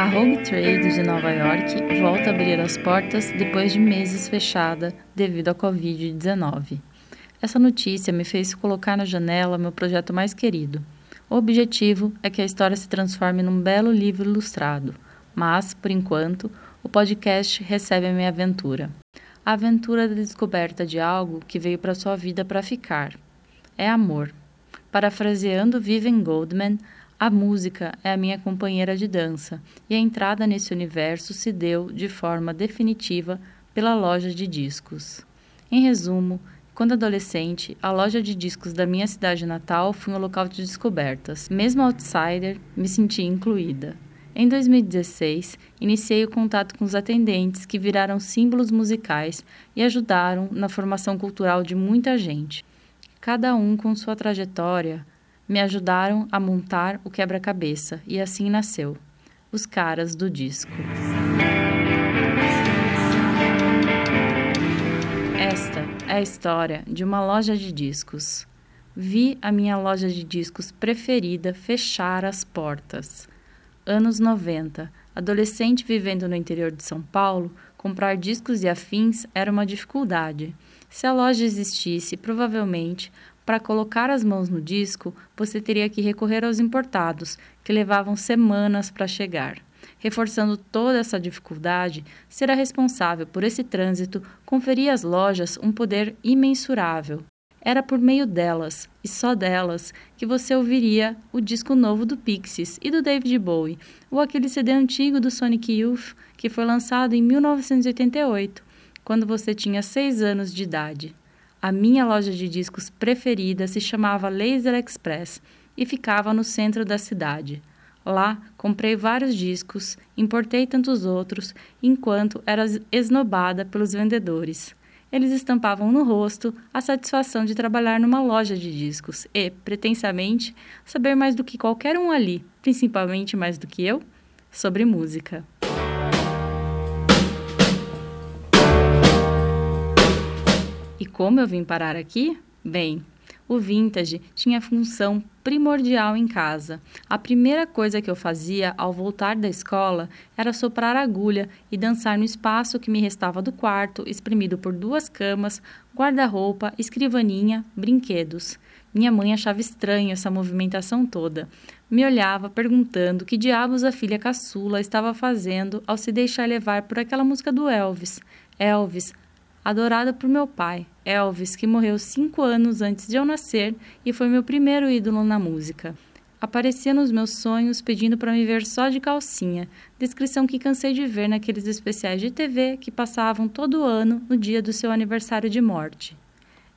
A Rogue Trade de Nova York volta a abrir as portas depois de meses fechada devido à Covid-19. Essa notícia me fez colocar na janela meu projeto mais querido. O objetivo é que a história se transforme num belo livro ilustrado, mas, por enquanto, o podcast recebe a minha aventura. A aventura da descoberta de algo que veio para sua vida para ficar. É amor. Parafraseando Vivian Goldman, a música é a minha companheira de dança e a entrada nesse universo se deu de forma definitiva pela loja de discos. Em resumo, quando adolescente, a loja de discos da minha cidade natal foi um local de descobertas. Mesmo outsider, me senti incluída. Em 2016, iniciei o contato com os atendentes que viraram símbolos musicais e ajudaram na formação cultural de muita gente. Cada um com sua trajetória me ajudaram a montar o quebra-cabeça e assim nasceu Os Caras do Disco. Esta é a história de uma loja de discos. Vi a minha loja de discos preferida fechar as portas. Anos 90, adolescente vivendo no interior de São Paulo, comprar discos e afins era uma dificuldade. Se a loja existisse, provavelmente, para colocar as mãos no disco, você teria que recorrer aos importados, que levavam semanas para chegar. Reforçando toda essa dificuldade, ser a responsável por esse trânsito conferia às lojas um poder imensurável. Era por meio delas, e só delas, que você ouviria o disco novo do Pixies e do David Bowie, ou aquele CD antigo do Sonic Youth que foi lançado em 1988, quando você tinha 6 anos de idade. A minha loja de discos preferida se chamava Laser Express e ficava no centro da cidade. Lá, comprei vários discos, importei tantos outros, enquanto era esnobada pelos vendedores. Eles estampavam no rosto a satisfação de trabalhar numa loja de discos e, pretensamente, saber mais do que qualquer um ali, principalmente mais do que eu, sobre música. E como eu vim parar aqui? Bem, o vintage tinha função primordial em casa. A primeira coisa que eu fazia ao voltar da escola era soprar agulha e dançar no espaço que me restava do quarto, espremido por duas camas, guarda-roupa, escrivaninha, brinquedos. Minha mãe achava estranho essa movimentação toda. Me olhava perguntando que diabos a filha caçula estava fazendo ao se deixar levar por aquela música do Elvis. Elvis, adorada por meu pai, Elvis, que morreu cinco anos antes de eu nascer e foi meu primeiro ídolo na música. Aparecia nos meus sonhos pedindo para me ver só de calcinha, descrição que cansei de ver naqueles especiais de TV que passavam todo ano no dia do seu aniversário de morte.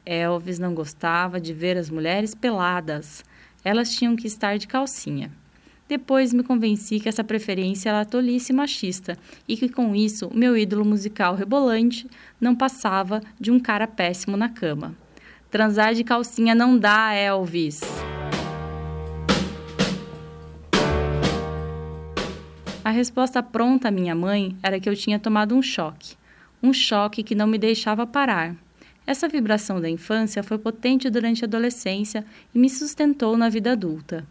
Elvis não gostava de ver as mulheres peladas, elas tinham que estar de calcinha. Depois me convenci que essa preferência era tolice machista e que com isso meu ídolo musical rebolante não passava de um cara péssimo na cama. Transar de calcinha não dá, Elvis. A resposta pronta à minha mãe era que eu tinha tomado um choque. Um choque que não me deixava parar. Essa vibração da infância foi potente durante a adolescência e me sustentou na vida adulta.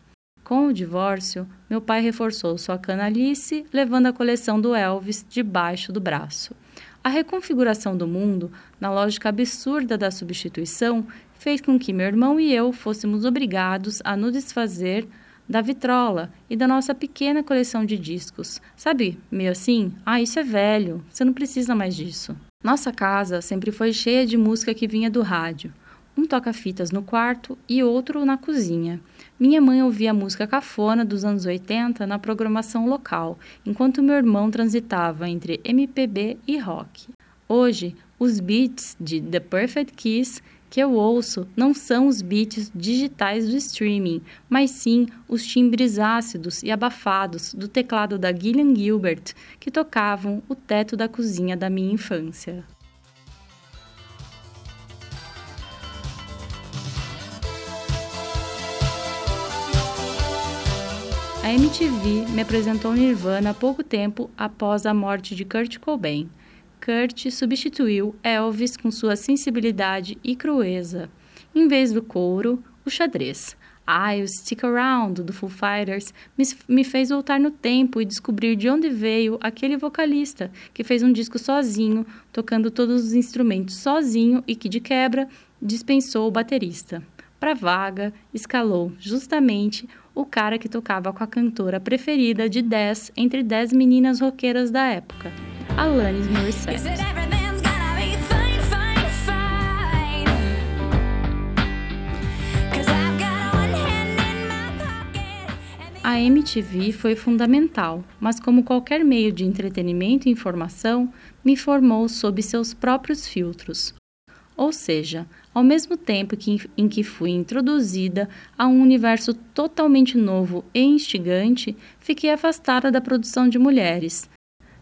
Com o divórcio, meu pai reforçou sua canalice, levando a coleção do Elvis debaixo do braço. A reconfiguração do mundo, na lógica absurda da substituição, fez com que meu irmão e eu fôssemos obrigados a nos desfazer da vitrola e da nossa pequena coleção de discos. Sabe, meio assim, ah, isso é velho, você não precisa mais disso. Nossa casa sempre foi cheia de música que vinha do rádio um toca-fitas no quarto e outro na cozinha. Minha mãe ouvia música cafona dos anos 80 na programação local, enquanto meu irmão transitava entre MPB e rock. Hoje, os beats de The Perfect Kiss que eu ouço não são os beats digitais do streaming, mas sim os timbres ácidos e abafados do teclado da Gillian Gilbert que tocavam o teto da cozinha da minha infância. A MTV me apresentou Nirvana há pouco tempo após a morte de Kurt Cobain. Kurt substituiu Elvis com sua sensibilidade e crueza. Em vez do couro, o xadrez. I'll Stick Around, do Foo Fighters, me, me fez voltar no tempo e descobrir de onde veio aquele vocalista que fez um disco sozinho, tocando todos os instrumentos sozinho e que, de quebra, dispensou o baterista. Para vaga, escalou justamente o cara que tocava com a cantora preferida de 10 entre 10 meninas roqueiras da época, Alanis Morissette. A MTV foi fundamental, mas como qualquer meio de entretenimento e informação, me formou sob seus próprios filtros. Ou seja, ao mesmo tempo que, em que fui introduzida a um universo totalmente novo e instigante, fiquei afastada da produção de mulheres.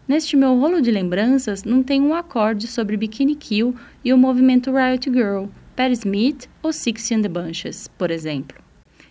Neste meu rolo de lembranças não tem um acorde sobre Bikini Kill e o movimento Riot Girl, Patti Smith ou Sixty and the Bunches, por exemplo.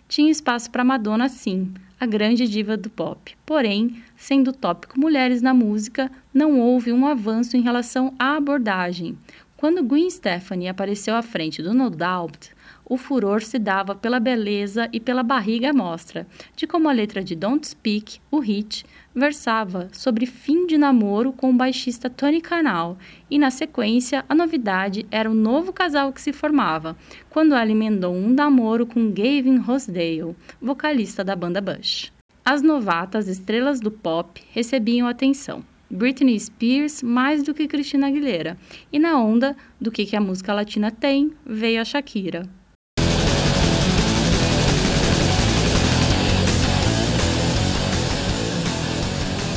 Tinha espaço para Madonna sim, a grande diva do pop. Porém, sendo o tópico mulheres na música, não houve um avanço em relação à abordagem. Quando Gwen Stefani apareceu à frente do No Doubt, o furor se dava pela beleza e pela barriga à mostra, de como a letra de Don't Speak, o hit, versava sobre fim de namoro com o baixista Tony Canal, e na sequência a novidade era o novo casal que se formava, quando ela emendou um namoro com Gavin Rossdale, vocalista da banda Bush. As novatas estrelas do pop recebiam atenção. Britney Spears mais do que Christina Aguilera, e na onda do que, que a música latina tem, veio a Shakira,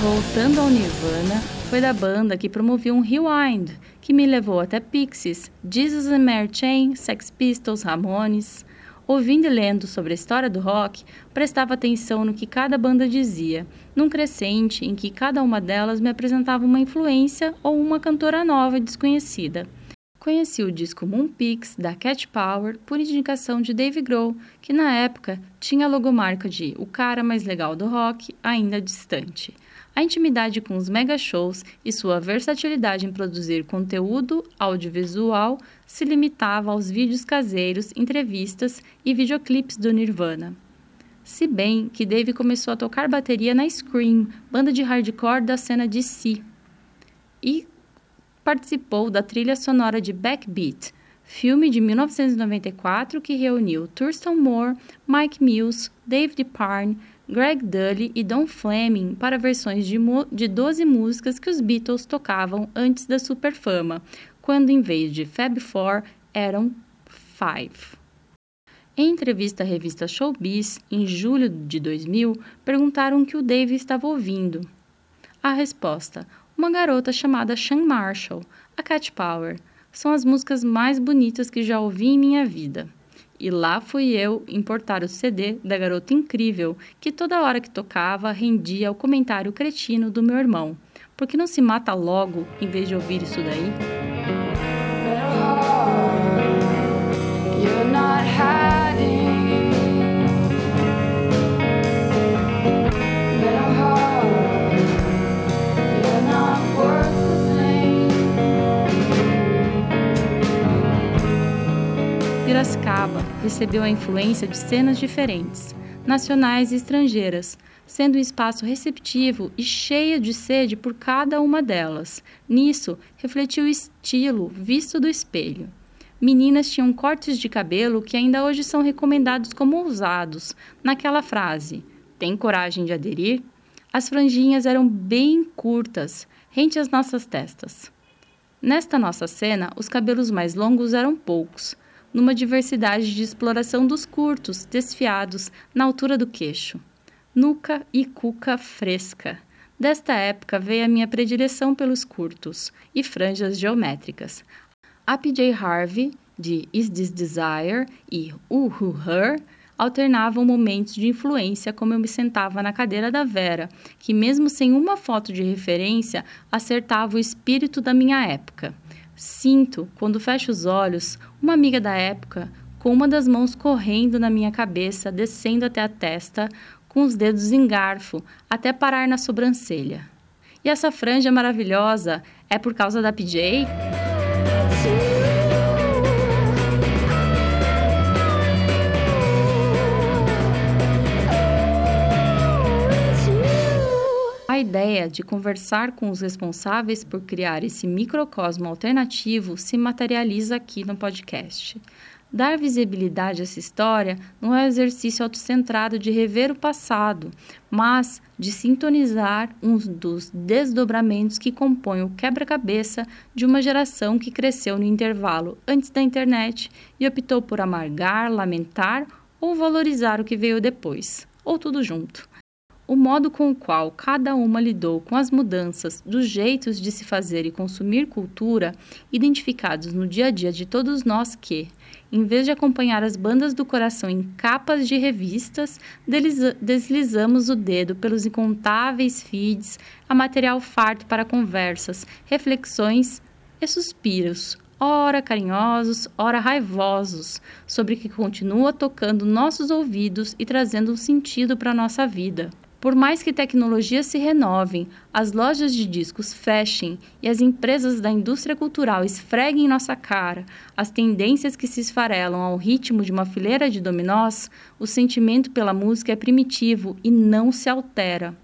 Voltando ao Nirvana, foi da banda que promoveu um rewind, que me levou até Pixies, Jesus and Mary Chain, Sex Pistols, Ramones. Ouvindo e lendo sobre a história do rock, prestava atenção no que cada banda dizia, num crescente em que cada uma delas me apresentava uma influência ou uma cantora nova e desconhecida. Conheci o disco Moon Peaks, da Cat Power, por indicação de Dave Grohl, que na época tinha a logomarca de O Cara Mais Legal do Rock, ainda distante. A intimidade com os mega shows e sua versatilidade em produzir conteúdo audiovisual se limitava aos vídeos caseiros, entrevistas e videoclipes do Nirvana. Se bem que Dave começou a tocar bateria na Scream, banda de hardcore da cena de Si, e participou da trilha sonora de Backbeat, filme de 1994 que reuniu Thurston Moore, Mike Mills, David Parn, Greg Dully e Don Fleming para versões de, de 12 músicas que os Beatles tocavam antes da superfama, quando em vez de Fab Four eram Five. Em entrevista à revista Showbiz, em julho de 2000, perguntaram o que o Dave estava ouvindo. A resposta: uma garota chamada Sean Marshall, a Cat Power. São as músicas mais bonitas que já ouvi em minha vida. E lá fui eu importar o CD da garota incrível que toda hora que tocava rendia o comentário cretino do meu irmão. Por que não se mata logo em vez de ouvir isso daí? Piracicaba recebeu a influência de cenas diferentes, nacionais e estrangeiras, sendo um espaço receptivo e cheio de sede por cada uma delas. Nisso, refletiu o estilo visto do espelho. Meninas tinham cortes de cabelo que ainda hoje são recomendados como ousados. Naquela frase, tem coragem de aderir? As franjinhas eram bem curtas, rente às nossas testas. Nesta nossa cena, os cabelos mais longos eram poucos, numa diversidade de exploração dos curtos, desfiados, na altura do queixo. Nuca e cuca fresca. Desta época veio a minha predileção pelos curtos e franjas geométricas. A PJ Harvey, de Is This Desire e Uhu Her, alternavam momentos de influência como eu me sentava na cadeira da Vera, que mesmo sem uma foto de referência, acertava o espírito da minha época. Sinto, quando fecho os olhos, uma amiga da época, com uma das mãos correndo na minha cabeça, descendo até a testa, com os dedos em garfo, até parar na sobrancelha. E essa franja maravilhosa é por causa da PJ? A ideia de conversar com os responsáveis por criar esse microcosmo alternativo se materializa aqui no podcast. Dar visibilidade a essa história não é um exercício autocentrado de rever o passado, mas de sintonizar um dos desdobramentos que compõem o quebra-cabeça de uma geração que cresceu no intervalo antes da internet e optou por amargar, lamentar ou valorizar o que veio depois, ou tudo junto. O modo com o qual cada uma lidou com as mudanças dos jeitos de se fazer e consumir cultura, identificados no dia a dia de todos nós que, em vez de acompanhar as bandas do coração em capas de revistas, deslizamos o dedo pelos incontáveis feeds a material farto para conversas, reflexões e suspiros, ora carinhosos, ora raivosos, sobre o que continua tocando nossos ouvidos e trazendo um sentido para a nossa vida. Por mais que tecnologias se renovem, as lojas de discos fechem e as empresas da indústria cultural esfreguem nossa cara as tendências que se esfarelam ao ritmo de uma fileira de dominós, o sentimento pela música é primitivo e não se altera.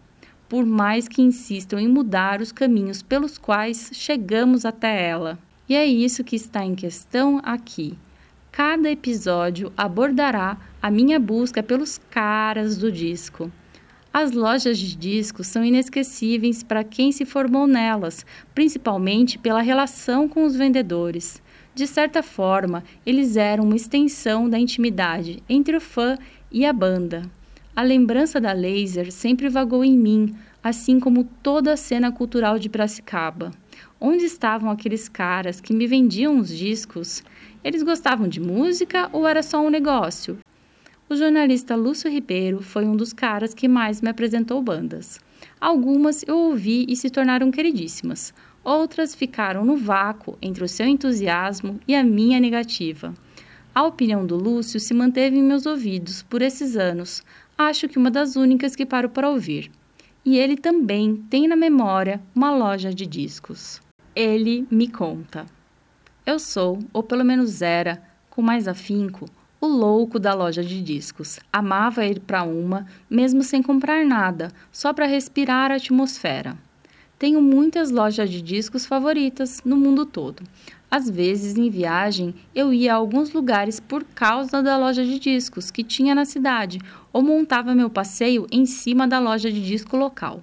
Por mais que insistam em mudar os caminhos pelos quais chegamos até ela. E é isso que está em questão aqui. Cada episódio abordará a minha busca pelos caras do disco as lojas de discos são inesquecíveis para quem se formou nelas, principalmente pela relação com os vendedores. De certa forma, eles eram uma extensão da intimidade entre o fã e a banda. A lembrança da Laser sempre vagou em mim, assim como toda a cena cultural de Piracicaba. Onde estavam aqueles caras que me vendiam os discos? Eles gostavam de música ou era só um negócio? O jornalista Lúcio Ribeiro foi um dos caras que mais me apresentou bandas. Algumas eu ouvi e se tornaram queridíssimas. Outras ficaram no vácuo entre o seu entusiasmo e a minha negativa. A opinião do Lúcio se manteve em meus ouvidos por esses anos, acho que uma das únicas que paro para ouvir. E ele também tem na memória uma loja de discos. Ele me conta. Eu sou, ou pelo menos era, com mais afinco, o louco da loja de discos. Amava ir para uma, mesmo sem comprar nada, só para respirar a atmosfera. Tenho muitas lojas de discos favoritas no mundo todo. Às vezes, em viagem, eu ia a alguns lugares por causa da loja de discos que tinha na cidade, ou montava meu passeio em cima da loja de disco local.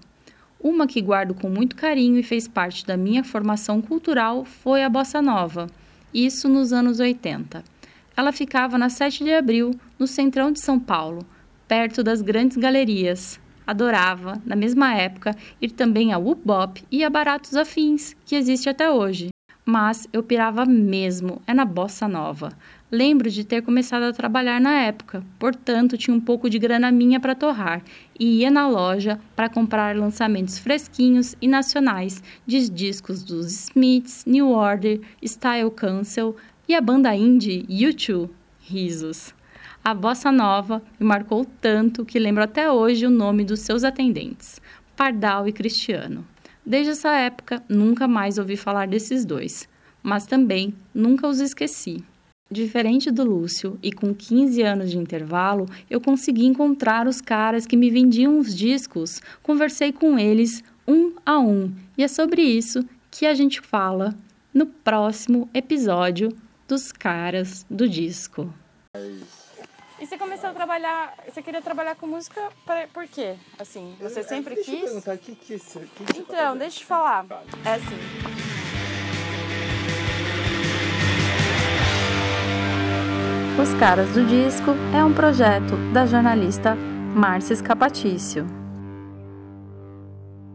Uma que guardo com muito carinho e fez parte da minha formação cultural foi a Bossa Nova, isso nos anos 80. Ela ficava na 7 de abril, no centrão de São Paulo, perto das grandes galerias. Adorava, na mesma época, ir também a Whoop e a Baratos Afins, que existe até hoje. Mas eu pirava mesmo, é na bossa nova. Lembro de ter começado a trabalhar na época, portanto tinha um pouco de grana minha para torrar e ia na loja para comprar lançamentos fresquinhos e nacionais de discos dos Smiths, New Order, Style Cancel, e a banda indie U2, risos. A bossa nova me marcou tanto que lembro até hoje o nome dos seus atendentes, Pardal e Cristiano. Desde essa época, nunca mais ouvi falar desses dois, mas também nunca os esqueci. Diferente do Lúcio, e com 15 anos de intervalo, eu consegui encontrar os caras que me vendiam os discos, conversei com eles um a um, e é sobre isso que a gente fala no próximo episódio dos caras do disco. E você começou a trabalhar, você queria trabalhar com música pra, por quê? Assim, você sempre deixa quis? Eu perguntar, o que, que, isso- que que você Então, faz? deixa eu te falar. É assim. Os Caras do Disco é um projeto da jornalista Márcia Escapatício.